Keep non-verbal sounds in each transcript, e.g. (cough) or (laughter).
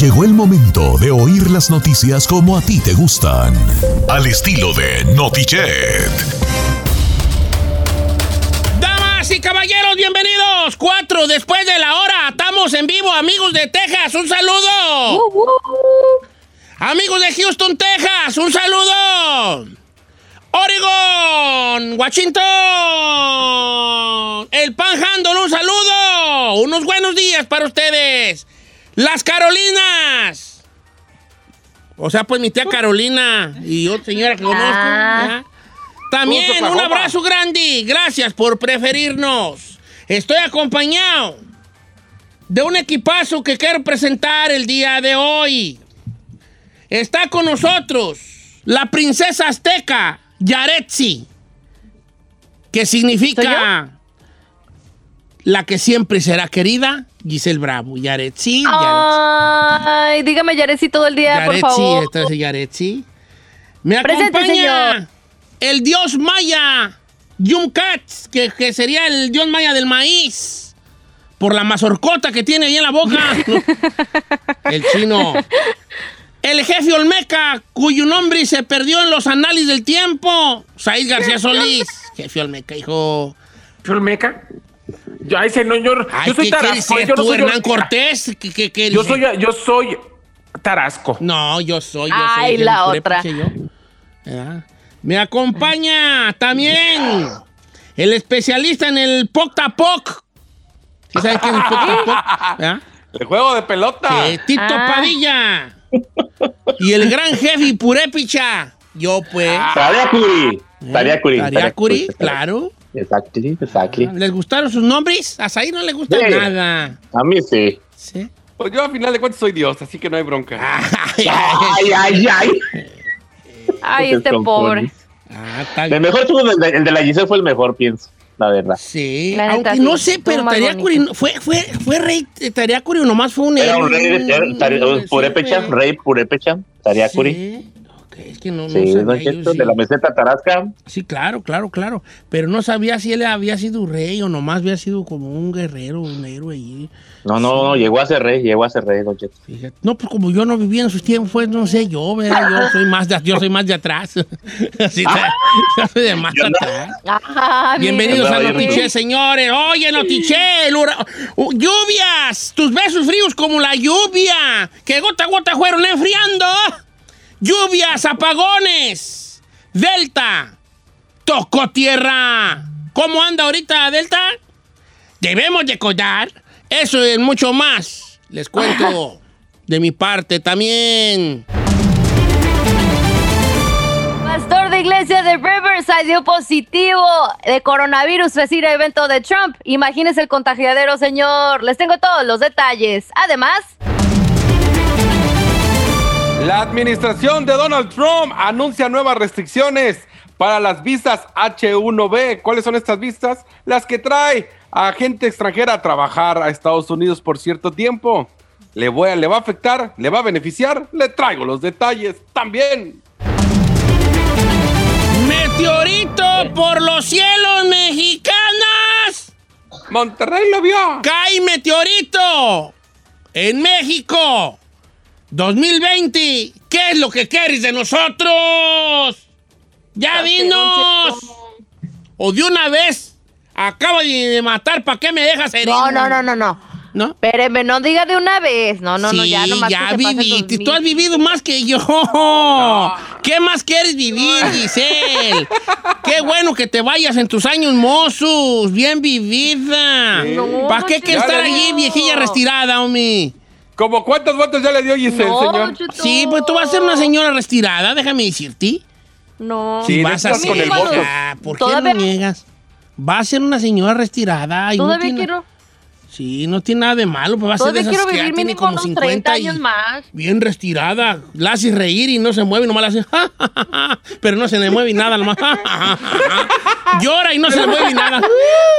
Llegó el momento de oír las noticias como a ti te gustan. Al estilo de Notichet. Damas y caballeros, bienvenidos. Cuatro después de la hora. Estamos en vivo, amigos de Texas. Un saludo. Amigos de Houston, Texas. Un saludo. Oregon, Washington, el Panhandle, un saludo, unos buenos días para ustedes. Las Carolinas. O sea, pues mi tía Carolina y otra señora que conozco. Ah. ¿ya? También un abrazo grande. Gracias por preferirnos. Estoy acompañado de un equipazo que quiero presentar el día de hoy. Está con nosotros la princesa azteca Yaretsi, que significa la que siempre será querida, Giselle Bravo. Yaretsi, Ay, dígame Yaretsi todo el día, Yaretsi, por favor. esta es Yaretsi. Me (laughs) acompaña señor. el dios maya, Yumkats, que, que sería el dios maya del maíz. Por la mazorcota que tiene ahí en la boca. (laughs) el chino. El jefe Olmeca, cuyo nombre se perdió en los análisis del tiempo. Said García Solís. Jefe Olmeca, hijo. ¿Olmeca? Yo, ay, señor, Ay, yo soy ¿qué quieres Tarasco. Yo no tú, soy Hernán Olmeca. Cortés? ¿Qué, qué, qué Yo soy, yo soy Tarasco. No, yo soy, yo Ay, soy. la otra. yo. ¿Verdad? Me acompaña también el especialista en el Poctapoc. ¿Sí sabes qué es el Poctapoc? ¿Verdad? (laughs) El juego de pelota. Tito Ah. Padilla. Y el gran jefe Purépicha. Yo, pues. Tariacuri. ¿eh? Tariacuri. Tariacuri, claro. Exactly, exactly. ¿Les gustaron sus nombres? A Saí no le gusta Sí. nada. A mí sí. ¿Sí? Pues yo a final de cuentas soy Dios, así que no hay bronca. (laughs) Ay, ay, Ay, ay, ay. Este pobre. Ah, El mejor tuvo el de, el de la Giselle fue el mejor, pienso. La verdad. Sí, La aunque no sé, pero Tariacuri fue, fue, fue rey Tariacuri o nomás fue un Era un héroe, rey, era- un- rey Purépecha, Tariacuri. Sí, es que no, no Sí, sabía Don yo, sí. de la meseta Tarasca. Sí, claro, claro, claro. Pero no sabía si él había sido rey o nomás había sido como un guerrero, un héroe ahí. No, no, no, llegó a ser rey, llegó a ser rey, Don Cheto. Fíjate. No, pues como yo no vivía en sus tiempos, pues no sé yo, ¿verdad? Yo soy más de, yo soy más de atrás. (laughs) Así, (laughs) yo soy de más Yo no. atrás. Ah, Bienvenidos a Notiche, señores. Oye, Notiche, el uh, lluvias, tus besos fríos como la lluvia, que gota a gota fueron enfriando. Lluvias, apagones. Delta, tocó tierra. ¿Cómo anda ahorita Delta? Debemos de collar. Eso y mucho más. Les cuento de mi parte también. Pastor de iglesia de Riverside dio positivo de coronavirus vecino evento de Trump. Imagínese el contagiadero, señor. Les tengo todos los detalles. Además, La administración de Donald Trump anuncia nuevas restricciones para las visas H1B. ¿Cuáles son estas visas? Las que trae a gente extranjera a trabajar a Estados Unidos por cierto tiempo. ¿Le, voy a- ¿Le va a afectar? ¿Le va a beneficiar? Le traigo los detalles también. Meteorito por los cielos mexicanas. Monterrey lo vio. Cae meteorito en México 2020. ¿Qué es lo que quieres de nosotros? Ya dinos. O de una vez acaba de, matar. ¿Para qué me dejas herir? no, no, no, no, no. ¿No? Espérenme, no diga de una vez. No, no, no, Sí, ya nomás ya viviste. Tú has vivido más que yo. ¿Qué más quieres vivir, Giselle? Qué bueno que te vayas en tus años mozos. Bien vivida. No, ¿Para qué que estar allí, viejilla retirada, homie? ¿Como cuántos votos ya le dio Giselle, No, señor? Sí, pues tú vas a ser una señora retirada, déjame decirte. No. Sí, vas a necesitas ser. con el voto. Ah, ¿Por qué no niegas? Va a ser una señora retirada. Y no Todavía tiene- quiero, Sí, no tiene nada de malo. Pues va a ser de todavía esas quiero que ya vivir tiene como unos 50 30 y- años más. Bien retirada. La haces reír y no se mueve, nomás la hace. "Ja, ja, ja, ja", Pero no se le mueve nada, nomás. (laughs) Llora y no se le mueve nada.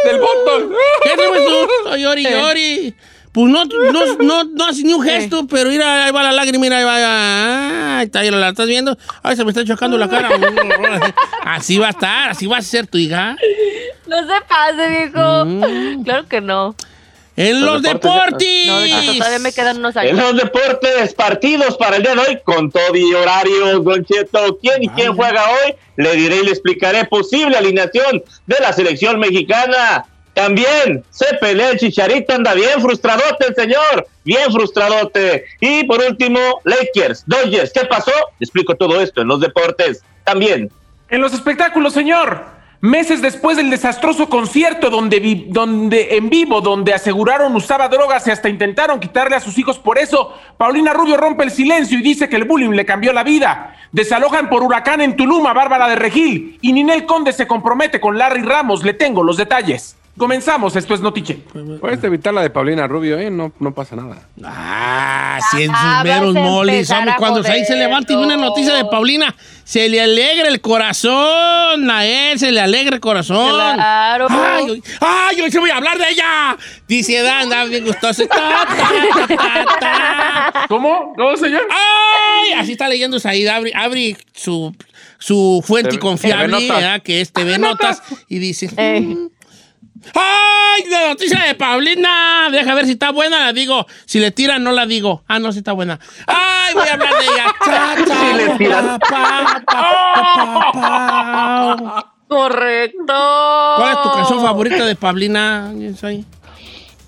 Del voto. ¿Qué tú? Ay, Llori, llori. Pues no, no, no, no hace ni un (laughs) gesto, pero mira, ahí va la lágrima, mira, ahí va. ah, Ahí está, ahí la estás viendo. Ay, se me está chocando la cara. (laughs) Así va a estar, así va a ser tu hija. No se pase, viejo. Mm. Claro que no. En los, Los deportes, deportes. No, Don Cheto, todavía me quedan unos En años. los deportes, partidos para el día de hoy, con todo y horarios, Don Cheto. ¿Quién y quién juega hoy? Le diré y le explicaré posible alineación de la selección mexicana. También se pelea el chicharito, anda bien frustradote el señor, bien frustradote. Y por último, Lakers, Dodgers, ¿qué pasó? Le explico todo esto en los deportes también. En los espectáculos, señor. Meses después del desastroso concierto donde, donde en vivo, donde aseguraron usaba drogas y hasta intentaron quitarle a sus hijos por eso, Paulina Rubio rompe el silencio y dice que el bullying le cambió la vida. Desalojan por huracán en Tulum a Bárbara de Regil y Ninel Conde se compromete con Larry Ramos. Le tengo los detalles. Comenzamos, esto es Notiche. Puedes evitar la de Paulina Rubio, ¿eh? No, no pasa nada. Ah, sí, en sus Ah, meros molis. hombre, cuando ahí se levanta y ve una noticia de Paulina, se le alegra el corazón. A él se le alegra el corazón. Claro. Ay, hoy, ay, hoy se voy a hablar de ella. Dice Dan, anda bien gustoso. Ta, ta, ta, ta, ta. ¿Cómo? ¿Cómo, señor? ¡Ay! Así está leyendo Said. Abre, abre su, su fuente TV confiable, que es TV Notas, y dice... Eh, ¡Ay! La noticia de Paulina. Deja ver si está buena, la digo. Si le tiran, no la digo. Ah, no, si está buena. ¡Ay! Voy a hablar de ella. (laughs) Cha, cha, Si le tiran. pa, pa, pa, pa, pa. correcto. ¿Cuál es tu canción favorita de Paulina? Soy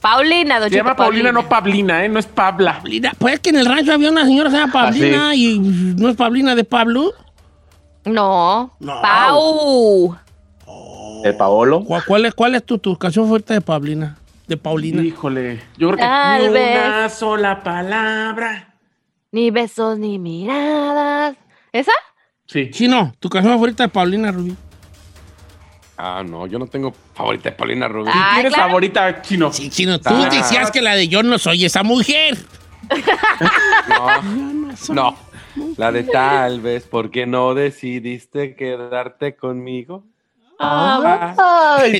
Paulina, Don Se llama Paulina, no Pablina, ¿eh? No es Pabla. Paulina. Pues es que en el rancho había una señora que se llama Paulina y no es Paulina de Pablo. No. No. Pau. El Paolo. ¿Cuál, cuál es, cuál es tu, tu canción favorita de Paulina? De Paulina. Híjole, yo creo que Tal ni vez. una sola palabra. Ni besos ni miradas. ¿Esa? Sí. Sí, no. Tu canción favorita de Paulina Rubí. Ah, no, yo no tengo favorita de Paulina Rubio. Ah, ¿Tienes claro. favorita, Chino? Sí, chino, tú Ah. decías que la de yo no soy esa mujer. No, no. La de tal vez, porque no decidiste quedarte conmigo?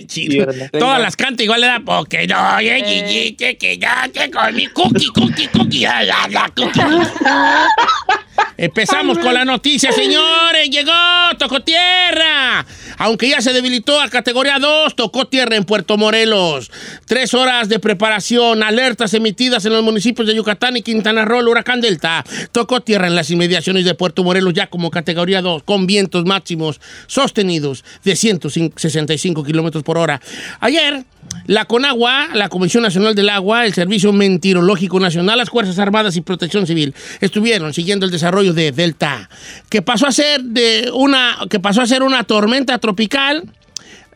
Tierna. Todas las canta igual le da porque no oye, dijiste que ya te con mi cookie, cookie, cookie, ya, ya, ya, cookie. (laughs) Empezamos con la noticia, señores. Llegó, tocó tierra. Aunque ya se debilitó a categoría 2, tocó tierra en Puerto Morelos. Tres horas de preparación, alertas emitidas en los municipios de Yucatán y Quintana Roo, huracán Delta. Tocó tierra en las inmediaciones de Puerto Morelos ya como categoría 2, con vientos máximos sostenidos de 165 kilómetros por hora. Ayer, la CONAGUA, la Comisión Nacional del Agua, el Servicio Meteorológico Nacional, las Fuerzas Armadas y Protección Civil estuvieron siguiendo el desarrollo de Delta, que pasó a ser de una, que pasó a ser una tormenta tropical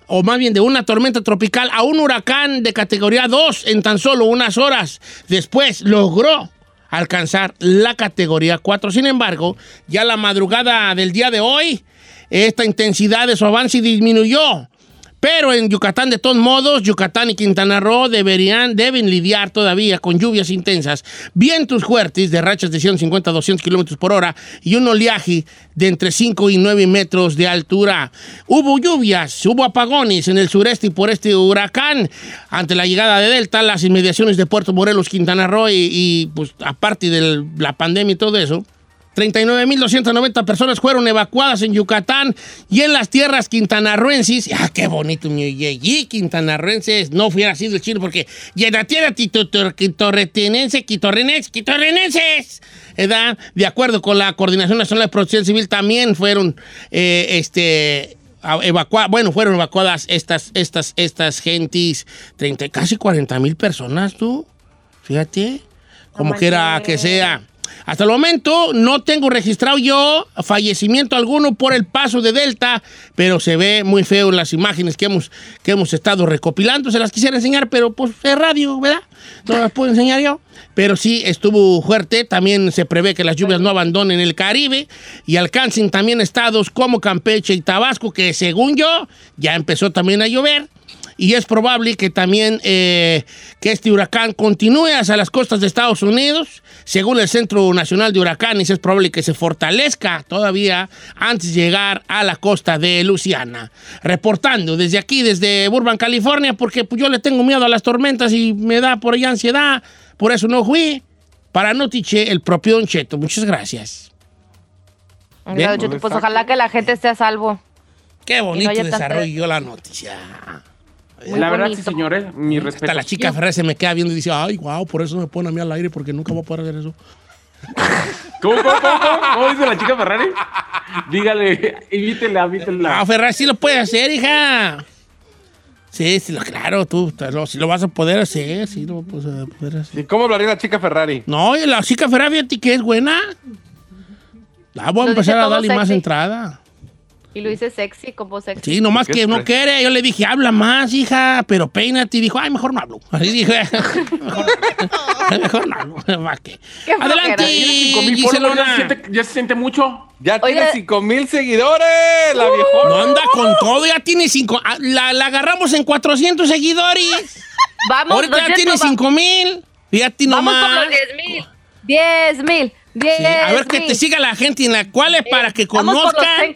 o más bien de una tormenta tropical a un huracán de categoría 2 en tan solo unas horas. Después logró alcanzar la categoría 4. Sin embargo, ya la madrugada del día de hoy, esta intensidad de su avance disminuyó. Pero en Yucatán, de todos modos, Yucatán y Quintana Roo deberían, deben lidiar todavía con lluvias intensas, vientos fuertes de rachas de 150 a 200 kilómetros por hora y un oleaje de entre 5 y 9 metros de altura. Hubo lluvias, hubo apagones en el sureste y por este huracán. Ante la llegada de Delta, las inmediaciones de Puerto Morelos, Quintana Roo y, y, pues aparte de la pandemia y todo eso, 39.290 personas fueron evacuadas en Yucatán y en las tierras quintanarruenses. ¡Ah, qué bonito, mi yeyi, quintanarruenses! No hubiera sido el chino porque llena tierra quitorretenense, quitorrenenses, quitorrenenses. De acuerdo con la Coordinación Nacional de Protección Civil, también fueron eh, este, evacuadas, bueno, fueron evacuadas estas, estas, estas gentes, 30, casi 40 mil personas, tú. Fíjate, como quiera que sea. Hasta el momento no tengo registrado yo fallecimiento alguno por el paso de Delta, pero se ve muy feo las imágenes que hemos, que hemos estado recopilando. Se las quisiera enseñar, pero pues es radio, ¿verdad? No las puedo enseñar yo. Pero sí estuvo fuerte. También se prevé que las lluvias no abandonen el Caribe y alcancen también estados como Campeche y Tabasco, que según yo ya empezó también a llover y es probable que también eh, que este huracán continúe hacia las costas de Estados Unidos. Según el Centro Nacional de Huracanes, es probable que se fortalezca todavía antes de llegar a la costa de Luciana. Reportando desde aquí, desde Burbank, California, porque pues, yo le tengo miedo a las tormentas y me da por ahí ansiedad, por eso no fui. Para Notiche, el propio Don Cheto. Muchas gracias. Don Cheto, pues ojalá que la gente esté a salvo. Qué bonito tanta- desarrollo la noticia. Muy la verdad, bonito. sí, señores, mi respeto. Hasta la chica Ferrari se me queda viendo y dice, ay, wow, por eso me pone a mí al aire, porque nunca voy a poder hacer eso. ¿Cómo, cómo, cómo, cómo? ¿Cómo dice la chica Ferrari? Dígale, invítela, invítela. Ah, Ferrari sí lo puedes hacer, hija. Sí, sí, lo- claro, tú lo- sí lo vas a poder hacer, sí lo vas a poder hacer. ¿Y cómo hablaría la chica Ferrari? No, y la chica Ferrari, fíjate que es buena. La voy a empezar a darle más entrada. Y lo hice sexy, como sexy. Sí, nomás ¿Qué que no quiere. Yo le dije, habla más, hija, pero peínate. Y dijo, ay, mejor no hablo. Así dije, (laughs) mejor, mejor no hablo. (laughs) Adelante, ¿ya, se Giselona. siente, ya se siente mucho. Ya Oiga. tiene 5 mil seguidores, la viejona. No anda con todo, ya tiene cinco. ah, La, la agarramos en 400 seguidores. (laughs) Vamos, Ahorita ya tiene va- 5 mil. Fíjate Vamos por nomás. los 10 mil. 10 mil. 10 Sí, a ver que te siga la gente en la cual es para que Vamos por los conozcan.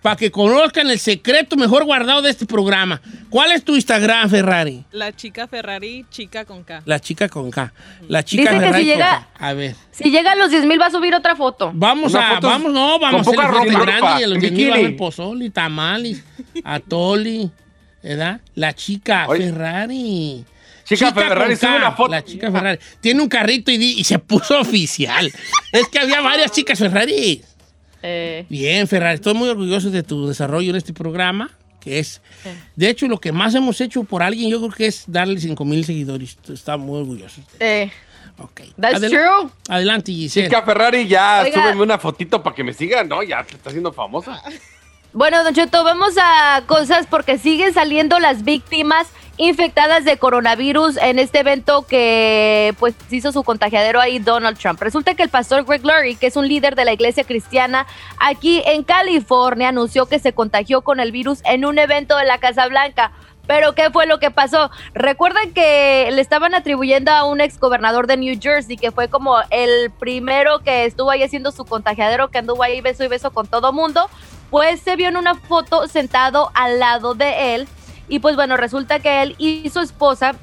10K. Para que conozcan el secreto mejor guardado de este programa. ¿Cuál es tu Instagram, Ferrari? La chica Ferrari, chica con K. La chica con K. La chica Dice que Ferrari si con llega- K. A ver. Si llega a los 10 mil va a subir otra foto. Vamos Una a, foto vamos, no, vamos a con hacer poca el grande y a los en 10 mil va a haber pozole, tamales, atoli, ¿verdad? La chica Oye. Ferrari. Chica Ferrari, K, una foto. La chica Ferrari. Tiene un carrito y, di- y se puso (laughs) oficial. es que había varias chicas Ferrari. Eh, Bien, Ferrari, estoy muy orgulloso de tu desarrollo en este programa, que es, de hecho, lo que más hemos hecho por alguien, yo creo que es darle 5 mil seguidores. Está muy orgulloso. eh, Ok. That's Adel- true. Adelante, Giselle. Chica Ferrari, ya, Oiga. súbeme una fotito para que me sigan, ¿no? Ya te está haciendo famosa. Bueno, Don Cheto, vamos a cosas porque siguen saliendo las víctimas infectadas de coronavirus en este evento que pues hizo su contagiadero ahí Donald Trump. Resulta que el pastor Greg Lurie, que es un líder de la iglesia cristiana aquí en California, anunció que se contagió con el virus en un evento de la Casa Blanca. Pero ¿qué fue lo que pasó? Recuerden que le estaban atribuyendo a un ex gobernador de New Jersey, que fue como el primero que estuvo ahí haciendo su contagiadero, que anduvo ahí beso y beso con todo mundo. Pues se vio en una foto sentado al lado de él. Y pues bueno, resulta que él y su esposa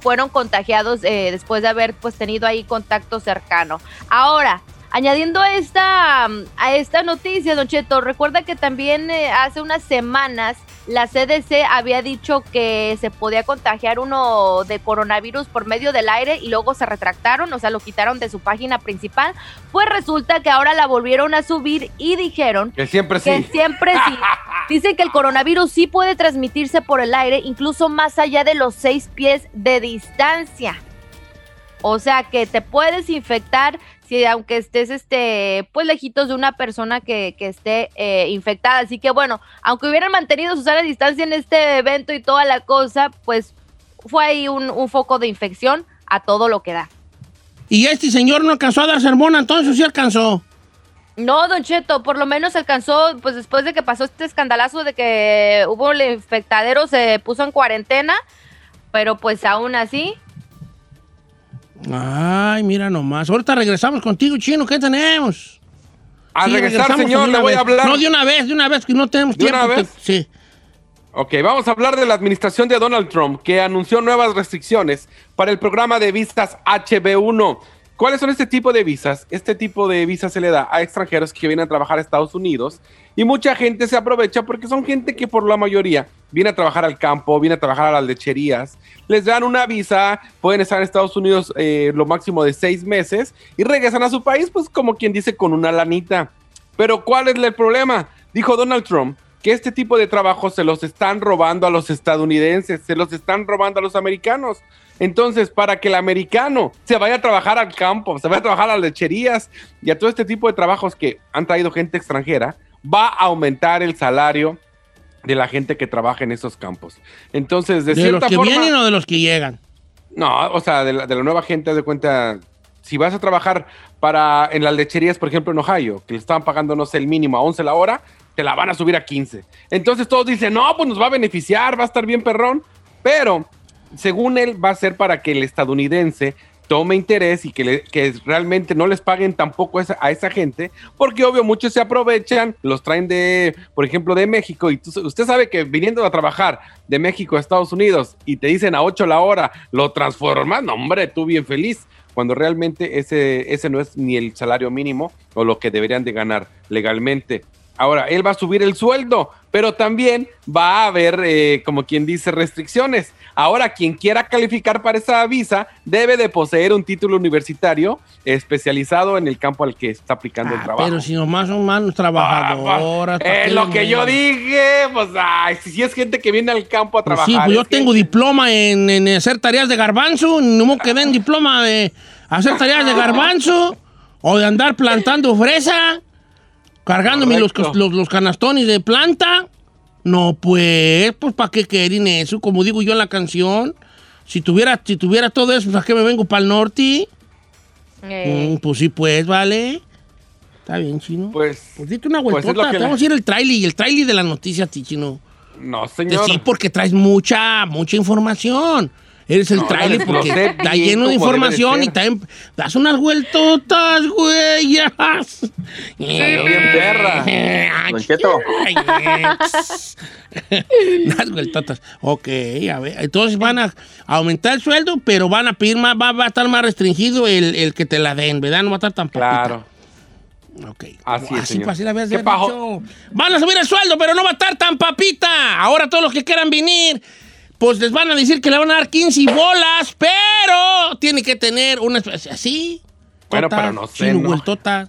fueron contagiados eh, después de haber pues tenido ahí contacto cercano. Ahora, añadiendo a esta, a esta noticia, Don Cheto, recuerda que también eh, hace unas semanas la CDC había dicho que se podía contagiar uno de coronavirus por medio del aire y luego se retractaron, o sea, lo quitaron de su página principal. Pues resulta que ahora la volvieron a subir y dijeron Que siempre que sí. siempre sí. (laughs) Dicen que el coronavirus sí puede transmitirse por el aire, incluso más allá de los seis pies de distancia. O sea que te puedes infectar aunque estés este, pues lejitos de una persona que, que esté eh, infectada. Así que bueno, aunque hubieran mantenido su sana distancia en este evento y toda la cosa, pues fue ahí un, un foco de infección a todo lo que da. Y este señor no alcanzó a dar sermón, entonces sí alcanzó. No, Don Cheto, por lo menos alcanzó, pues después de que pasó este escandalazo de que hubo el infectadero, se puso en cuarentena, pero pues aún así, Ay, mira nomás. Ahorita regresamos contigo, chino. ¿Qué tenemos? Al Sí, regresar, señor, de le voy vez. a hablar. No, de una vez, de una vez, que no tenemos ¿De tiempo. una vez? que- Sí. Ok, vamos a hablar de la administración de Donald Trump, que anunció nuevas restricciones para el programa de visas HB1. ¿Cuáles son este tipo de visas? Este tipo de visas se le da a extranjeros que vienen a trabajar a Estados Unidos y mucha gente se aprovecha porque son gente que por la mayoría viene a trabajar al campo, viene a trabajar a las lecherías, les dan una visa, pueden estar en Estados Unidos eh, lo máximo de seis meses y regresan a su país, pues como quien dice, con una lanita. Pero ¿cuál es el problema? Dijo Donald Trump que este tipo de trabajos se los están robando a los estadounidenses, se los están robando a los americanos. Entonces, para que el americano se vaya a trabajar al campo, se vaya a trabajar a las lecherías y a todo este tipo de trabajos que han traído gente extranjera, va a aumentar el salario de la gente que trabaja en esos campos. Entonces, de, ¿De, cierta los que forma... vienen o de los que llegan? No, o sea, de la, de la nueva gente, de cuenta, si vas a trabajar para en las lecherías, por ejemplo, en Ohio, que le estaban pagando, no sé, el mínimo a 11 la hora, te la van a subir a 15. Entonces todos dicen, no, pues nos va a beneficiar, va a estar bien perrón, pero según él va a ser para que el estadounidense tome interés y que, realmente no les paguen tampoco a esa gente, porque obvio muchos se aprovechan, los traen de, por ejemplo, de México, y tú- usted sabe que viniendo a trabajar de México a Estados Unidos y te dicen a 8 la hora, lo transformas, no hombre, tú bien feliz, cuando realmente ese, ese no es ni el salario mínimo o lo que deberían de ganar legalmente. Ahora, él va a subir el sueldo pero también va a haber, eh, como quien dice, restricciones. Ahora, quien quiera calificar para esa visa debe de poseer un título universitario especializado en el campo al que está aplicando el Ah, trabajo. pero si nomás son manos trabajadoras. ¿para Es qué lo que yo dije, pues, ay, si, si es gente que viene al campo a Pues trabajar. sí, pues yo es que- tengo diploma en, en hacer tareas de garbanzo, no me quedé en diploma de hacer tareas de garbanzo o de andar plantando fresa, cargándome los, los, los canastones de planta. No, pues, pues, ¿para qué quieren eso? Como digo yo en la canción, si tuviera, si tuviera todo eso, pues, ¿a qué me vengo para el norte? Eh, Mm, pues sí, pues, vale. Está bien, chino. Pues, Pues, dite una pues vueltota. la- vamos a ir el trailer y el trailer de la noticia a ti, chino. no, Pues señor. Sí, porque traes mucha, mucha información. Eres el No, trailer porque está lleno de información y también das unas vueltotas, güeyas. bien perra. Unas (laughs) vueltotas. Ok, a ver. Entonces van a aumentar el sueldo, pero van a pedir más, va, va a estar más restringido el, el que te la den, ¿verdad? No va a estar tan papita. Claro. Ok. Así es, señor. para así la habías ¿Qué? Van a subir el sueldo, pero no va a estar tan papita. Ahora todos los que quieran venir, pues les van a decir que le van a dar 15 bolas, pero tiene que tener una especie así. Bueno, tota, pero no sé, chino, ¿no? vueltota.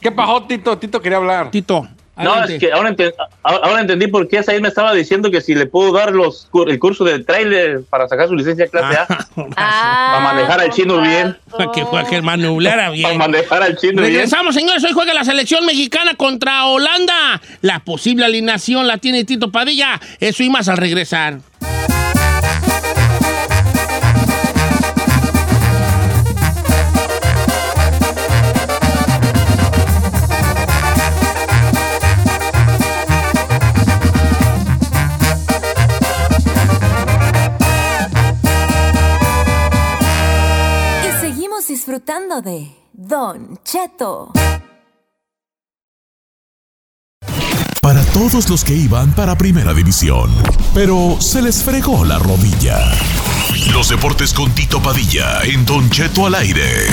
¿Qué pasó, Tito? Tito quería hablar. Tito. No, adelante. es que ahora, ahora entendí por qué Said me estaba diciendo que si le puedo dar los, cur- el curso de trailer para sacar su licencia clase A, (laughs) ah, Para manejar al chino (laughs) bien. Para que juegue el manublara para bien. manejar al chino bien. Regresamos, señores. Hoy juega la selección mexicana contra Holanda. La posible alineación la tiene Tito Padilla. Eso y más al regresar. Disfrutando de Don Cheto. Para todos los que iban para Primera División, pero se les fregó la rodilla. Los deportes con Tito Padilla en Don Cheto al aire.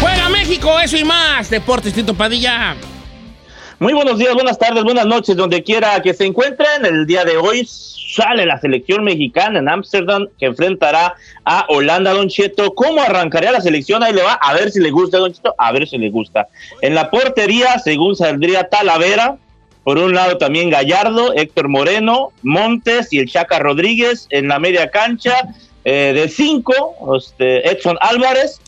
Juega México, eso y más. Deportes Tito Padilla. Muy buenos días, buenas tardes, buenas noches, donde quiera que se encuentren. El día de hoy sale la selección mexicana en Ámsterdam que enfrentará a Holanda, Don Cheto. ¿Cómo arrancaría la selección? Ahí le va, a ver si le gusta, Don Cheto, a ver si le gusta. En la portería, según saldría Talavera, por un lado también Gallardo, Héctor Moreno, Montes y el Chaca Rodríguez en la media cancha. eh, de cinco, este, Edson Álvarez,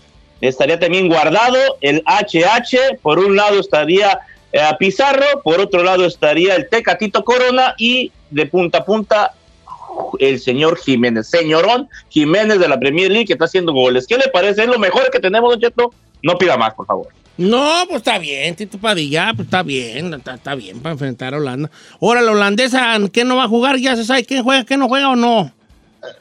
estaría también guardado el HH, por un lado estaría eh, Pizarro, por otro lado estaría el Tecatito Corona y de punta a punta el señor Jiménez, señorón Jiménez de la Premier League que está haciendo goles. ¿Qué le parece? Es lo mejor que tenemos, Don Cheto. No pida más, por favor. No, pues está bien, Tito Padilla, pues está bien, está, está bien para enfrentar a Holanda. Ahora, la holandesa, ¿qué no va a jugar? ¿Ya se sabe quién juega, quién no juega o no?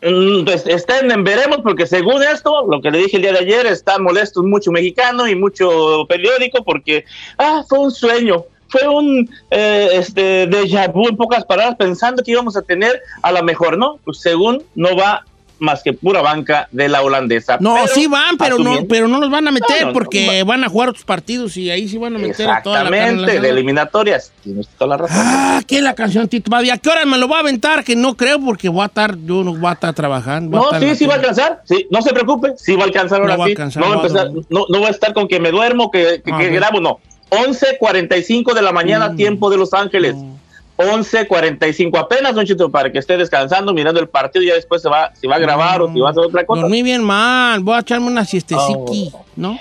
Mm, Pues estén en veremos porque según esto, lo que le dije el día de ayer, están molestos mucho mexicano y mucho periódico porque, ah, fue un sueño, fue un eh, este déjà vu en pocas palabras pensando que íbamos a tener a la mejor, ¿no? Pues según no va más que pura banca de la holandesa. No, Pero, sí van, pero no, pero no los van a meter No, no, porque no. van a jugar otros partidos y ahí sí van a meter a toda la Exactamente, de eliminatorias. Tienes toda la razón. Ah, ¿qué es la canción, Tito Padilla? ¿A qué hora me lo va a aventar? Que no creo porque voy a estar, yo no voy a estar trabajando. No, estar sí, sí va a alcanzar. Sí, no se preocupe, sí va a alcanzar ahora va a sí. alcanzar, no, va a no empezar- no, no va a estar con que me duermo, que, que, Ah, que ok. grabo, no. 11.45 de la mañana, Mm. tiempo de Los Ángeles. 11.45 apenas, Don Chito, para que esté descansando, mirando el partido y ya después se va, si va a grabar o si va a hacer otra cosa. Dormí bien mal, voy a echarme una siesteciqui, Oh. ¿no?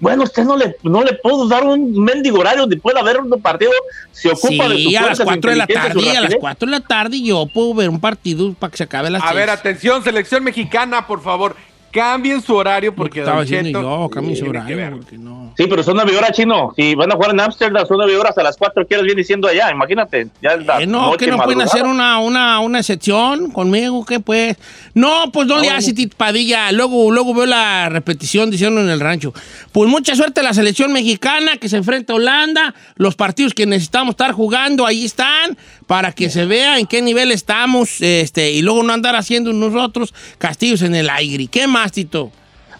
Bueno, usted no le, no le puedo dar un mendigo horario donde pueda ver un partido. Se ocupa de su Sí, a las fuerza, su 4 de la tarde, a las rapidez. 4 de la tarde yo puedo ver un partido para que se acabe las A ver, atención, selección mexicana, por favor. Cambien su horario porque estaba Don diciendo Cheto yo, cambien su que horario, porque no. Sí, pero son nueve horas, chino. Si van a jugar en Ámsterdam, son nueve horas a las cuatro que viene siendo allá. Imagínate. Ya es la Eh, no, noche que no pueden hacer una, una, una excepción conmigo, ¿qué pues? No, pues no le hace Padilla. Luego, luego veo la repetición diciendo en el rancho. Pues mucha suerte a la selección mexicana que se enfrenta a Holanda. Los partidos que necesitamos estar jugando, ahí están, para que se vea en qué nivel estamos, este, y luego no andar haciendo nosotros castillos en el aire. ¿Qué más, Tito?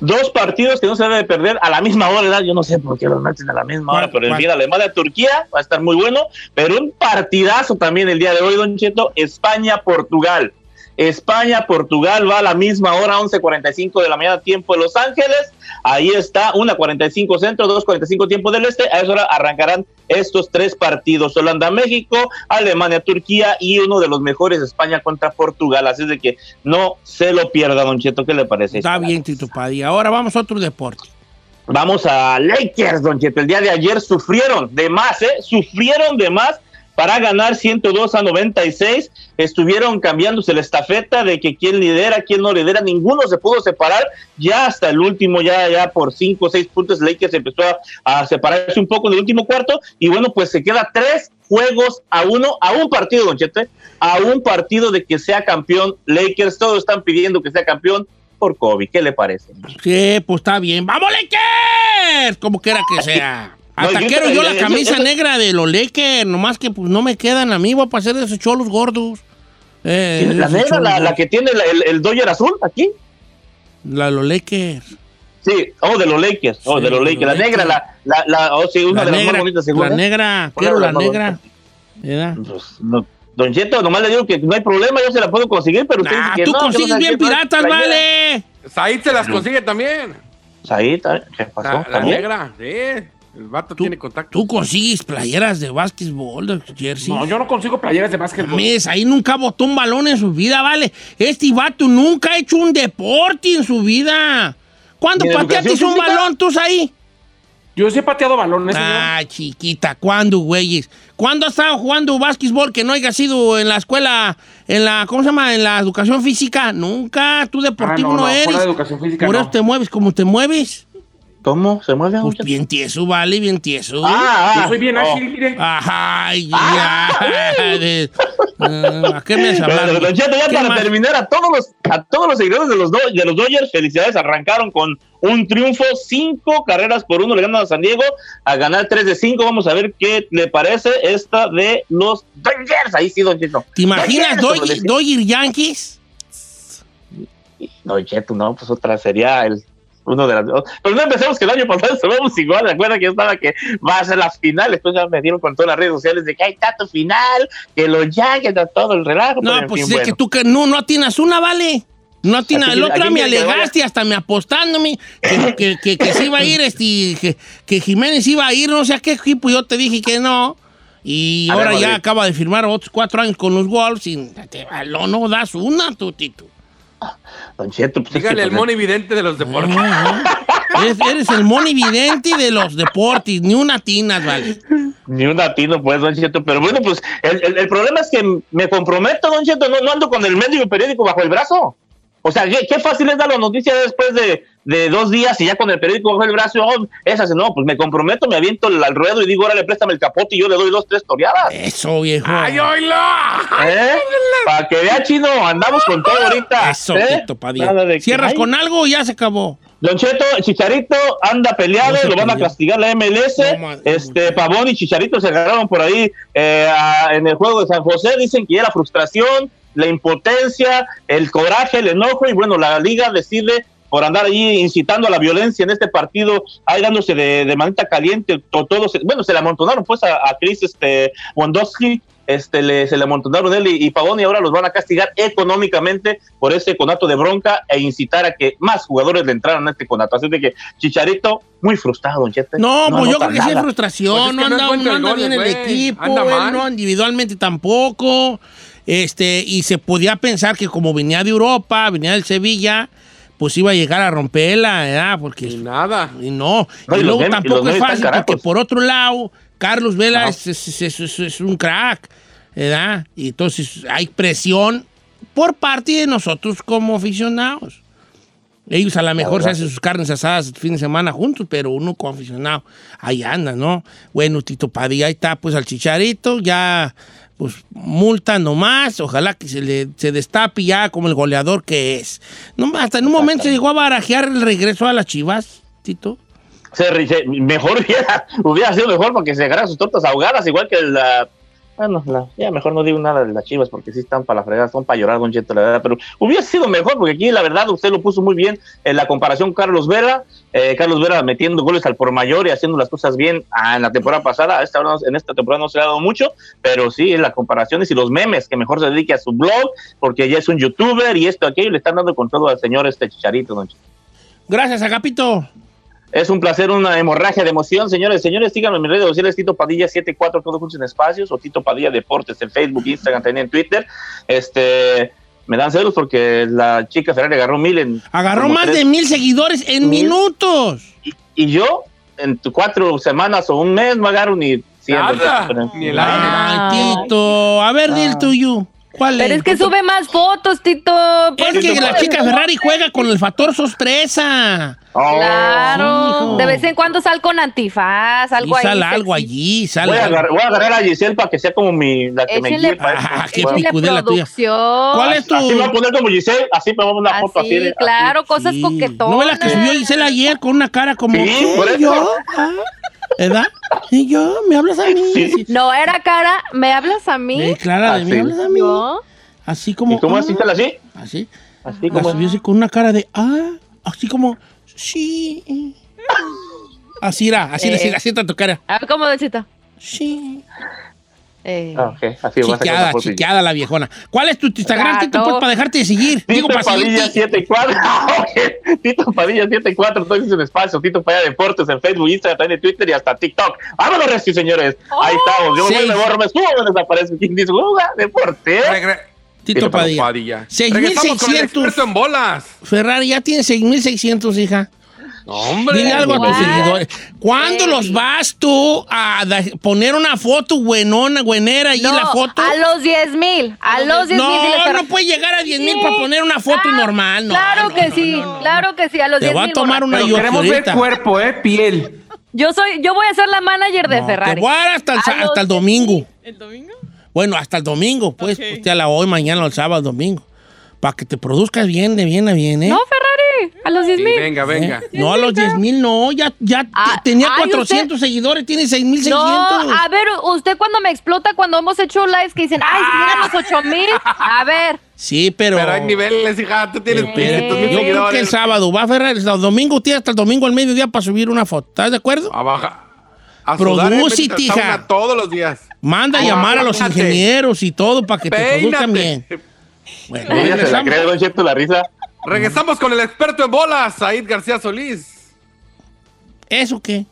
Dos partidos que no se debe perder a la misma hora, ¿verdad? Yo no sé por qué los meten a la misma hora, pero el día de Alemania-Turquía va a estar muy bueno, pero un partidazo también el día de hoy, Don Cheto, España-Portugal. España-Portugal va a la misma hora, 11.45 de la mañana, tiempo de Los Ángeles. Ahí está, 1.45 centro, 2.45 tiempo del este. A esa hora arrancarán estos tres partidos: Holanda-México, Alemania-Turquía y uno de los mejores, España contra Portugal. Así es de que no se lo pierda, Don Cheto. ¿Qué le parece? Está bien, Tito Padilla. Ahora vamos a otro deporte. Vamos a Lakers, Don Cheto. El día de ayer sufrieron de más, ¿eh? Sufrieron de más para ganar 102 a 96. Estuvieron cambiándose la estafeta de que quién lidera, quién no lidera. Ninguno se pudo separar. Ya hasta el último, ya, ya por 5 o 6 puntos, Lakers empezó a, separarse un poco en el último cuarto. Y bueno, pues se queda tres juegos a uno, a un partido, Don Chete, a un partido de que sea campeón Lakers. Todos están pidiendo que sea campeón por COVID. ¿Qué le parece? Sí, pues está bien. ¡Vamos, Lakers! Como quiera que sea. Hasta quiero yo la camisa negra de los Lakers, nomás que pues no me quedan a mí, voy a pasar de esos cholos gordos. Eh, la negra, la, la, que tiene el, el Dodger azul aquí. La de los Lakers. Sí, oh, de los Lakers, oh, Sí, de los Lakers. La negra, la, la, la, oh, sí, una La de las negra, más bonitas, seguro. la negra, quiero la negra. ¿Verdad? Pues, no, Don Cheto, nomás le digo que no hay problema, yo se la puedo conseguir, pero usted Ah, dice que tú no, que no consigues bien no hay piratas, vale. Said se las consigue también. Ahí está, ¿qué pasó? La, negra, sí. El vato tiene contacto. tú consigues playeras de básquetbol, de jersey. No, yo no consigo playeras de básquetbol. Mames, ahí nunca botó un balón en su vida, vale. Este vato nunca ha hecho un deporte en su vida. ¿Cuándo ¿Ni pateaste un física? balón tú ahí? Yo sí he pateado balones, señor. Ah, chiquita, ¿cuándo, güeyes? ¿Cuándo has estado jugando básquetbol que no haya sido en la escuela, en la, ¿cómo se llama? En la educación física. Nunca, tú deportivo Ah, no, no, no, eres. fuera de educación física, Por eso no. te mueves como te mueves. ¿Cómo? ¿Se mueve? Pues bien tieso, vale, bien tieso. Ah, ah. Yo soy bien oh. ágil, mire. Ay, ya. de- Ah, ¿A qué me has hablado? Pero, Don Cheto, ya ¿Qué para más? terminar, a todos los, a todos los seguidores de los, Do- de los Dodgers, felicidades, arrancaron con un triunfo, cinco carreras por uno, le ganan a San Diego, a ganar tres de cinco, vamos a ver qué le parece esta de los Dodgers, ahí sí, Don Cheto. ¿Te imaginas Dodgers, Yankees? Don Cheto, no, pues otra sería el uno de las pero no empecemos que el año pasado estuvimos igual, recuerda que yo estaba que va a ser la final, después ya me dieron con todas las redes sociales de que hay tanto final, que los Yankees, todo el relajo, No, pues fin, es bueno. que tú que no, no atinas una, vale. No atinas. El otro me que alegaste hasta me apostándome que, que, que, que se iba a ir, este, que, que Jiménez iba a ir, no sé a qué equipo, yo te dije que no. Y A ver, ahora ya acaba de firmar otros cuatro años con los Wolves y te, no, no das una, tu Tito. (laughs) Don Cheto, pues, es que, Dígale el mono evidente de los deportes. Eres, eres el monividente de los deportes, ni una tinas, vale. Ni un latino, pues, Don Cheto. Pero bueno, pues el, el- el problema es que me comprometo, Don Cheto. No, no ando con el medio periódico bajo el brazo. O sea, qué, qué fácil es dar la noticia después de, de dos días y ya con el periódico bajo el brazo. Oh, esas, no, pues me comprometo, me aviento al al ruedo y digo, órale, préstame el capote y yo le doy dos, tres toreadas. Eso, viejo. ¡Ay, oílo! ¿Eh? Para que vea, chino, andamos con todo ahorita. Eso, ¿eh? Que- Cierras con algo y ya se acabó. Don Cheto, Chicharito anda peleado, No lo van a castigar la MLS. No, este Pavón y Chicharito se agarraron por ahí eh, a- en el juego de San José. Dicen que ya la frustración, la impotencia, el coraje, el enojo. Y bueno, la liga decide por andar allí incitando a la violencia en este partido, ahí dándose de, de manita caliente. to- Todos, bueno, se le amontonaron pues a, a Chris este, Wondowski. Este, le, se le amontonaron él y, y Pavón y ahora los van a castigar económicamente por ese conato de bronca e incitar a que más jugadores le entraran a este conato. Así de que Chicharito, muy frustrado, Don Chete. No, pues yo creo que sí es frustración, Pues es que no no anda, no anda goles, bien el equipo, Anda él mal. no individualmente tampoco. Este, y se podía pensar que como venía de Europa, venía del Sevilla, pues iba a llegar a romperla, ¿verdad? Porque Y nada. y no, No, y luego tampoco es fácil porque por otro lado, Carlos Vela es, es- es- es- es un crack, ¿verdad? Y entonces hay presión por parte de nosotros como aficionados. Ellos a lo mejor se hacen sus carnes asadas el fin de semana juntos, pero uno como aficionado, ahí anda, ¿no? Bueno, Tito Padilla, ahí está, pues al chicharito, ya, pues multa nomás, ojalá que se le se destape ya como el goleador que es. No, hasta en un momento se llegó a barajear el regreso a las chivas, Tito. Se- mejor (laughs) hubiera, hubiera sido mejor porque se agarran sus tortas ahogadas, igual que la Bueno, la- ya mejor no digo nada de las chivas porque sí están para la fregada, son para llorar, Don Cheto, la verdad. Pero hubiera sido mejor porque aquí, la verdad, usted lo puso muy bien en la comparación Carlos Vera. eh, Carlos Vera metiendo goles al por mayor y haciendo las cosas bien ah, en la temporada pasada. Esta no- en esta temporada no se le ha dado mucho, pero sí, en las comparaciones y los memes, que mejor se dedique a su blog porque ya es un youtuber y esto, aquello, le están dando con todo al señor este chicharito, Don Cheto. Gracias, Agapito. Es un placer, una hemorragia de emoción, señores. Señores, síganme en mis redes sociales, Tito Padilla 74, todos juntos en espacios, o Tito Padilla Deportes en Facebook, Instagram, también en Twitter. Este, me dan celos porque la chica Ferrari agarró mil en... Agarró más tres- de mil seguidores en Mil. minutos. Y, y yo, en cuatro semanas o un mes, no agarro ni 100. Nada, ni el Ay, Tito. A ver, di el tuyo. ¿Cuál Pero es? es que sube más fotos, Tito. Es que la chica Ferrari juega con el factor sorpresa. Oh, Claro. hijo. De vez en cuando sal con antifaz, algo y ahí. sale algo sexy. allí, sale Voy a, agarrar, voy a agarrar a Giselle para que sea como mi, la que me guíe para esto. Ah, qué Échale picudela tuya. ¿Cuál es tu...? Así me voy a poner como Giselle, así me voy a una foto así. Así, de- claro, cosas Sí. coquetonas. ¿No la que subió Gisela ayer con una cara como... Sí, por eso. ¿Yo? Ah, (laughs) ¿Verdad? ¿Y yo? ¿Me hablas a mí? Sí. Sí. No, era cara, ¿me hablas a mí? Eh, Clara, ¿me sí. hablas a mí? ¿Yo? Así como... ¿Y cómo ah, así, Giselle, así? Así. Así La como... subió así con una cara de... Ah, así como... Sí. (laughs) Así era, así, Eh. así, así está tu cara. A ver, ¿cómo, Don Chito? Sí. Eh, Ah, así Chiqueada, chiqueada la viejona. ¿Cuál es tu Instagram, Ah, Tito, no. pues, para dejarte de seguir? Digo, Tito para Padilla seguirte. 74. (laughs) ok. Tito Padilla 74, entonces en espacio. Tito Padilla Deportes en Facebook, Instagram, también en Twitter y hasta TikTok. Vámonos, Rescue, señores. Ahí estamos. Yo Seis. me borro, me subo, me desaparezco. ¿Quién dice, "Uga, deporte? Regre- Tito Tito Padilla. Padilla. 6,600. Regresamos con el experto en bolas. Ferrari ya tiene 6,600, hija. Hombre. Dile algo a tus seguidores. ¿Cuándo los vas tú a poner una foto buenona, buenera y no, la foto? a los 10 mil. A los 10 mil. No, no puede llegar a 10 mil para poner una foto Ah, normal. No, claro no, que no, sí, no, no. claro que sí. A los Te 10 voy a mil. tomar una Pero yo queremos ver cuerpo, ¿eh? Piel. Yo soy, yo voy a ser la manager de No, Ferrari. Te voy a dar hasta el, A sa- los hasta el 10,000. domingo. ¿El domingo? Bueno, hasta el domingo, pues. Ok. Usted a la hoy, mañana, el sábado, el domingo. Para que te produzcas bien, de bien a bien, ¿eh? No, Ferrari, a los 10 Sí, mil. venga, venga. No a los 10 mil, no. Ya, ya Ah, te- tenía ay, 400 seguidores, tiene 6,600. No, a ver, usted cuando me explota cuando hemos hecho lives que dicen, ay, si llegan los 8 mil. A ver, Sí, pero. Pero hay niveles, hija. Tú tienes Pero 500 mil yo creo que el sábado va a Ferrari, el domingo tiene hasta el domingo al mediodía para subir una foto. ¿Estás de acuerdo? A baja. A Produce, sauna todos los días. Manda a llamar a los Peínate. ingenieros y todo para que te produzcan bien. Peínate. Bueno, Ya se la cree, Don Cheto, la risa. Regresamos con el experto en bolas, Said García Solís. ¿Eso qué?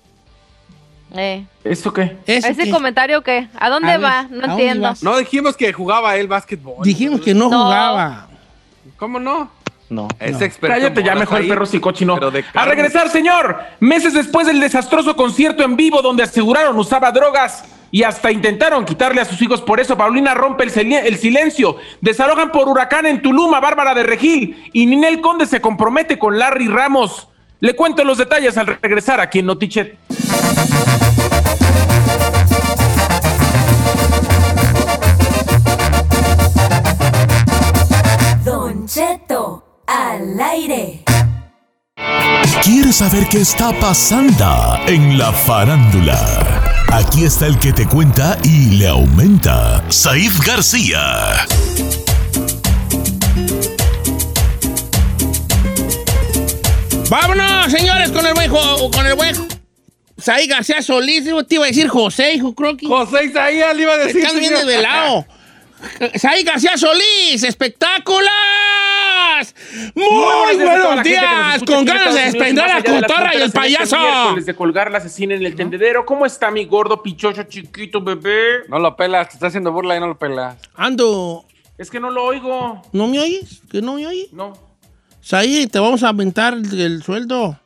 eh, ¿Eso qué? ¿Eso ese qué? comentario qué, ¿a dónde A va? ¿a No entiendo. vas? No dijimos que jugaba él básquetbol. Dijimos que no, No. jugaba. ¿Cómo no? No. Es experto. en Cállate ya mejor, Said, perro psicochino. A regresar, señor. Meses después del desastroso concierto en vivo donde aseguraron usaba drogas y hasta intentaron quitarle a sus hijos. Por eso Paulina rompe el, silen- el silencio. Desalojan por huracán en Tulum a Bárbara de Regil y Ninel Conde se compromete con Larry Ramos. Le cuento los detalles al regresar aquí en Notichet. Don Cheto, al aire. ¿Quieres saber qué está pasando en la farándula? Aquí está el que te cuenta y le aumenta, Said García. Vámonos, señores, con el buen jo- con el buen Saí García Solís. Te iba a decir José, hijo, creo que. José Isaías le iba a decir. Están bien desvelado. (laughs) Saí García Solís, espectáculos. Muy buenos días a buenos con ganas de Estados Unidos y desprender más la allá de las cotorra y el este payaso. miércoles de colgar la asesina en el tendedero. ¿Cómo está mi gordo pichocho chiquito bebé? No lo pelas, te está haciendo burla y no lo pelas. Ando, Es que no lo oigo. ¿no me oyes? ¿Que no me oyes? No. Saí, te vamos a aumentar el, el sueldo.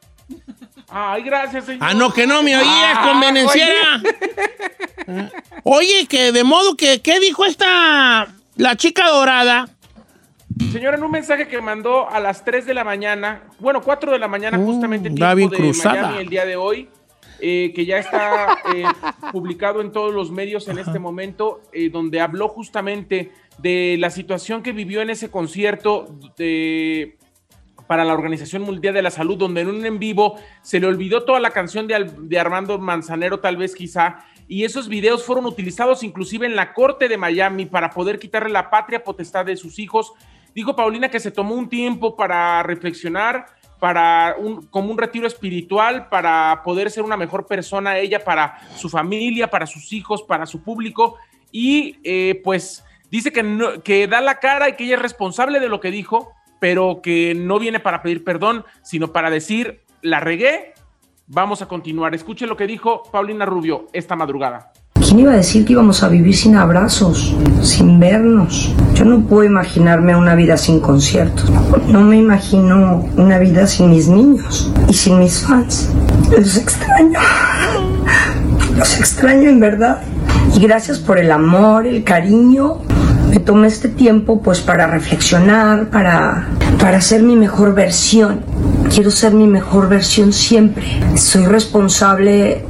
Ay, gracias, señor. Ah, no, que no me oías, Ah, convenenciera. (laughs) Oye, que de modo que, ¿qué dijo esta, la chica dorada? Señor, en un mensaje que mandó a las 3 de la mañana, bueno, 4 de la mañana, Mm, justamente va tiempo de cruzada. Miami el día de hoy, eh, que ya está eh, publicado en todos los medios en este momento, eh, donde habló justamente de la situación que vivió en ese concierto de, para la Organización Mundial de la Salud, donde en un en vivo se le olvidó toda la canción de, de Armando Manzanero, tal vez quizá, y esos videos fueron utilizados inclusive en la corte de Miami para poder quitarle la patria potestad de sus hijos. Dijo Paulina que se tomó un tiempo para reflexionar, para un, como un retiro espiritual, para poder ser una mejor persona ella, para su familia, para sus hijos, para su público. Y eh, pues dice que, no, que da la cara y que ella es responsable de lo que dijo, pero que no viene para pedir perdón, sino para decir, la regué, vamos a continuar. Escuche lo que dijo Paulina Rubio esta madrugada. ¿Quién iba a decir que íbamos a vivir sin abrazos, sin vernos? Yo no puedo imaginarme una vida sin conciertos. No me imagino una vida sin mis niños y sin mis fans. Los extraño. Los extraño en verdad. Y gracias por el amor, el cariño. Me tomé este tiempo pues para reflexionar, para, para ser mi mejor versión. Quiero ser mi mejor versión siempre. Soy responsable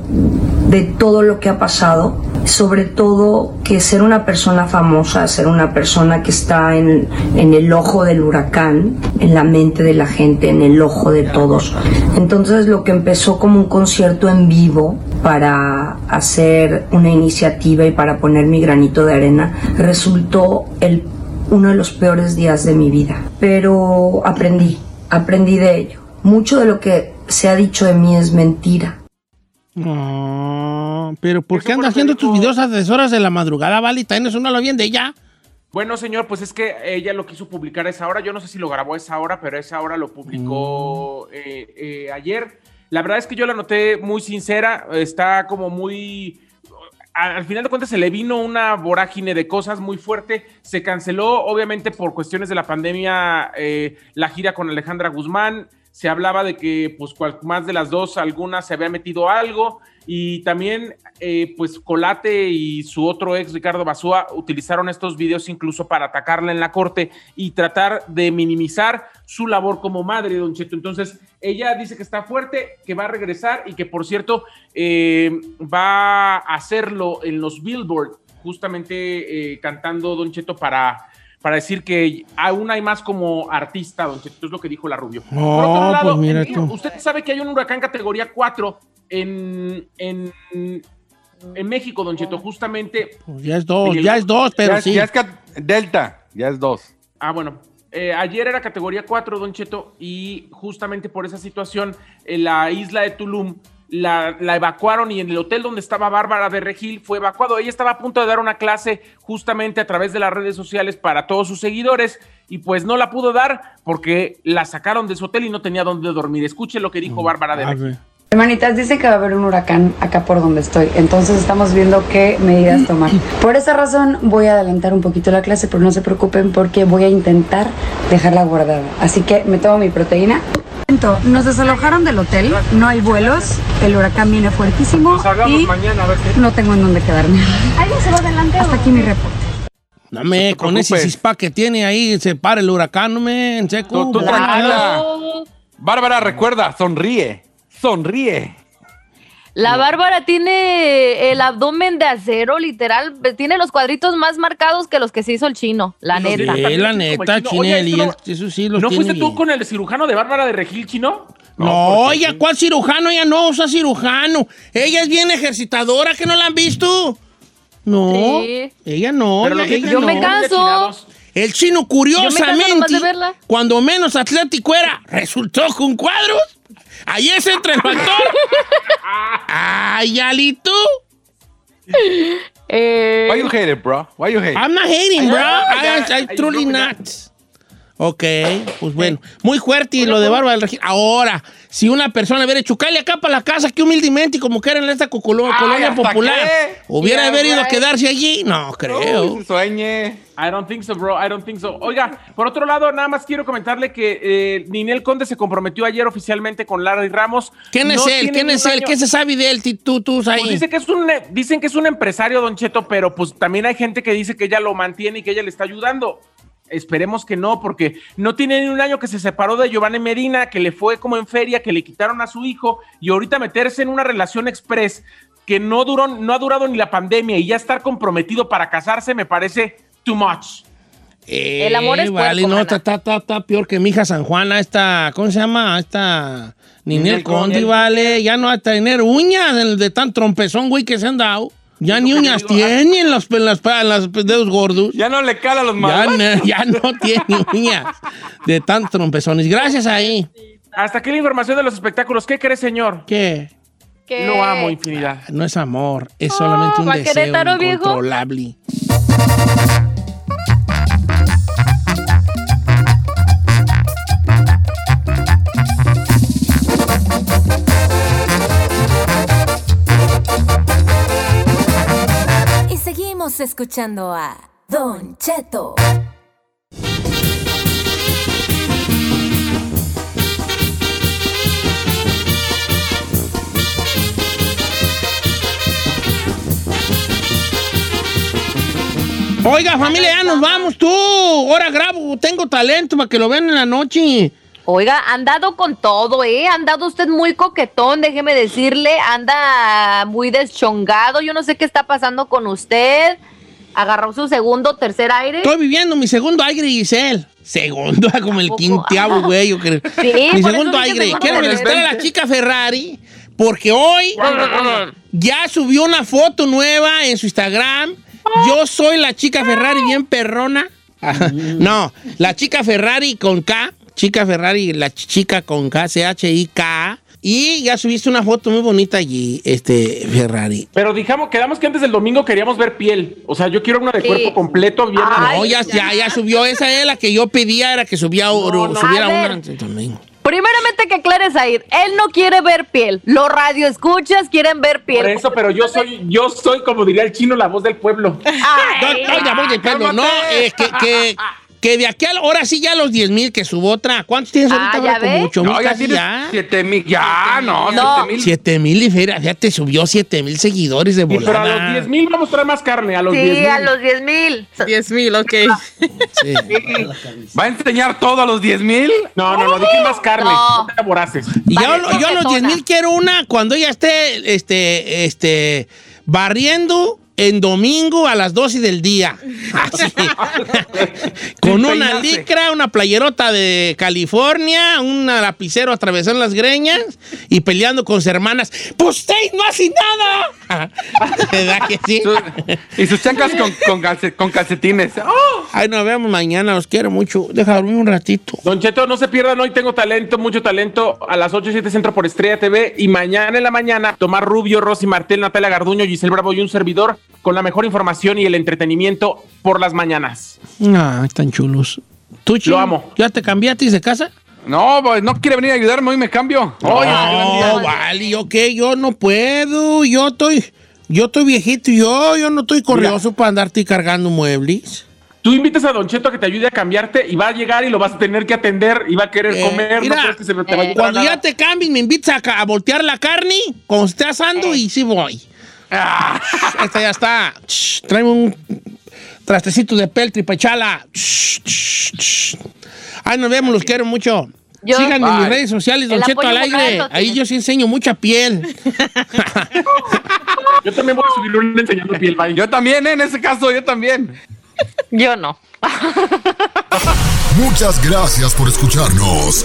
de todo lo que ha pasado, sobre todo que ser una persona famosa, ser una persona que está en, en, el ojo del huracán, en la mente de la gente, en el ojo de todos. Entonces lo que empezó como un concierto en vivo para hacer una iniciativa y para poner mi granito de arena, resultó el, uno de los peores días de mi vida. Pero aprendí, aprendí de ello. Mucho de lo que se ha dicho de mí es mentira. No, pero ¿por qué anda haciendo tus videos a las horas de la madrugada, Vale? ¿También eso no lo bien de ella? Bueno, señor, pues es que ella lo quiso publicar a esa hora. Yo no sé si lo grabó a esa hora, pero a esa hora lo publicó mm. eh, eh, ayer. La verdad es que yo la noté muy sincera. Está como muy al final de cuentas se le vino una vorágine de cosas muy fuerte. Se canceló, obviamente, por cuestiones de la pandemia, eh, la gira con Alejandra Guzmán se hablaba de que pues más de las dos, algunas se había metido algo y también eh, pues Colate y su otro ex Ricardo Basúa utilizaron estos videos incluso para atacarla en la corte y tratar de minimizar su labor como madre, don Cheto. Entonces ella dice que está fuerte, que va a regresar y que por cierto eh, va a hacerlo en los Billboard justamente eh, cantando Don Cheto para para decir que aún hay más como artista, don Cheto, es lo que dijo la Rubio. No, Por otro lado, pues mira tú. usted sabe que hay un huracán categoría 4 en, en, en México, don Cheto, justamente. Pues ya es dos, ya es dos, pero sí. Ya es Delta, ya es dos. Ah, bueno. Eh, ayer era categoría 4, don Cheto, y justamente por esa situación, en la isla de Tulum la, evacuaron y en el hotel donde estaba Bárbara de Regil fue evacuado. Ella estaba a punto de dar una clase justamente a través de las redes sociales para todos sus seguidores y pues no la pudo dar porque la sacaron de su hotel y no tenía dónde dormir. Escuche lo que dijo mm, Bárbara de Regil. Hermanitas, dice que va a haber un huracán acá por donde estoy, entonces estamos viendo qué medidas tomar. Por esa razón voy a adelantar un poquito la clase, pero no se preocupen porque voy a intentar dejarla guardada. Así que me tomo mi proteína. Nos desalojaron del hotel, no hay vuelos, el huracán viene fuertísimo y no tengo en dónde quedarme. ¿Alguien se va adelante? Hasta aquí mi reporte. No me, con ese cispa que tiene ahí, se para el huracán, no me, en seco. Tú, tranquila. Bárbara, recuerda, sonríe, sonríe. La Bárbara tiene el abdomen de acero, literal. Tiene los cuadritos más marcados que los que se hizo el chino, la neta. Sí, la neta, Chinel. eso sí los ¿No fuiste tú con el cirujano de Bárbara de Regil, chino? No, ella, ¿cuál cirujano? Ella no usa cirujano. Ella es bien ejercitadora, que no la han visto. No, ella no. yo me canso. El chino, curiosamente, cuando menos atlético era, resultó con cuadros. Ahí es entre el factor. (laughs) Ay, Alito. Eh, Why you hate it, bro? Why you hate it? I'm not hating, bro. I, I, I truly not. Ok, pues bueno, muy fuerte lo de Bárbara del Regil. Ahora, si una persona hubiera hecho calle acá para la casa, que humildemente, como que era en esta colonia popular, hubiera haber ido a quedarse allí, no creo. sueñe. I don't think so, bro. I don't think so. Oiga, por otro lado, nada más quiero comentarle que eh, Ninel Conde se comprometió ayer oficialmente con Larry Ramos. ¿Quién es él? ¿Quién es él? ¿Qué se sabe de él? Tú, tú, ahí. Pues dice que es un, dicen que es un empresario, Don Cheto, pero pues también hay gente que dice que ella lo mantiene y que ella le está ayudando. Esperemos que no, porque no tiene ni un año que se separó de Giovanni Medina, que le fue como en feria, que le quitaron a su hijo y ahorita meterse en una relación express que no duró, no ha durado ni la pandemia y ya estar comprometido para casarse me parece too much. el amor es eh, vale, no, está, está, está, peor que mi hija San Juana, esta, ¿cómo se llama? Esta Ninel Condi, vale, ya no va a tener uñas de, de tan trompezón, güey, que se han dado. Ya ni uñas tiene en los, en las- en los dedos gordos. Ya no le cala a los Ya, malos. no- (laughs) ya no tiene uñas de tantos trompezones. Gracias ahí. Hasta aquí la información de los espectáculos. ¿Qué crees, señor? ¿Qué? ¿Qué? Lo amo, infinidad. No es amor, es solamente un va deseo Querétaro, viejo. Escuchando a Don Cheto. Oiga, familia, ya nos vamos tú. Ahora grabo, tengo talento para que lo vean en la noche. Oiga, ha andado con todo, ¿eh? Ha andado usted muy coquetón, déjeme decirle. Anda muy deschongado. Yo no sé qué está pasando con usted. Agarró su segundo, tercer aire. Estoy viviendo mi segundo aire, Giselle. Segundo, (laughs) como el quinteavo, güey, yo creo. (laughs) Sí, mi segundo aire. Quiero felicitar a la chica Ferrari porque hoy ya subió una foto nueva en su Instagram. Yo soy la chica Ferrari bien perrona. (laughs) no, la chica Ferrari con K. Chica Ferrari, la chica con K, C-H-I-K. Y ya subiste una foto muy bonita allí, este Ferrari. Pero dijamos, quedamos que antes del domingo queríamos ver piel. O sea, yo quiero una de Sí. cuerpo completo, bien. Ay, No, ya, ya, ya subió. Esa es la que yo pedía, era que subía oro, no. subiera una antes del domingo. Primeramente que aclares ahí, él no quiere ver piel. Los radioescuchas quieren ver piel. Por eso, pero yo soy, yo soy, como diría el chino, la voz del pueblo. Ay, No, no, ya voy de pedo. No, eh, que, que, que de aquí a ahora sí ya los 10 mil que subo otra. ¿Cuántos tienes Ah, ahorita? ¿ya Ahora como ves? 8 mil No, ya casi tienes ya. 7 mil. Ya, no, No. 7 mil. 7 mil y ya te subió 7 mil seguidores de Y pero a volada. los 10 mil vamos a traer más carne, a los 10 Sí, mil. a los 10 mil. 10 mil, ok. (laughs) Sí. ¿Va a enseñar todo a los 10 mil? No, no, no, dije más carne. No. Te voraces. Y yo, Vale, yo a los 10 coquetona. mil quiero una cuando ella esté este, este, barriendo en domingo a las 12 del día. (laughs) Así. (laughs) Con una licra, una playerota de California, un lapicero atravesando las greñas y peleando con sus hermanas. ¡Pues usted no hace nada! (laughs) ¿Verdad que sí? Y sus chanclas con, con, calce- con calcetines. ¡Oh! Ay, nos vemos mañana, los quiero mucho. Deja dormir un ratito. Don Cheto, no se pierdan, hoy tengo talento, mucho talento, a las 8 y 7 centro por Estrella TV y mañana en la mañana Tomás Rubio, Rosy Martel, Natalia Garduño, Giselle Bravo y un servidor con la mejor información y el entretenimiento por las mañanas. Ah, están chulos. ¿Tú, Lo amo. ¿Ya te cambiaste de casa? No, pues no quiere venir a ayudarme, hoy me cambio. Oye, no, vale, ¿yo qué? Yo no puedo, yo estoy, yo estoy viejito, yo, yo no estoy corrioso para andarte cargando muebles. Tú invitas a Don Cheto a que te ayude a cambiarte y va a llegar y lo vas a tener que atender y va a querer Eh, comer. mira, no crees que se te va a ayudar Cuando ya te cambies, me invitas a, voltear la carne, como esté asando, y sí voy. Ah, Esta ya está. Shh, Tráeme un trastecito de peltri shh. Ay, nos vemos, los quiero mucho. Yo- Síganme en mis redes sociales, Don Cheto al aire. Ahí yo sí enseño mucha piel. (laughs) Yo también voy a subir un enseñando piel, bye. yo también, eh, en ese caso, yo también. Yo no. (laughs) Muchas gracias por escucharnos.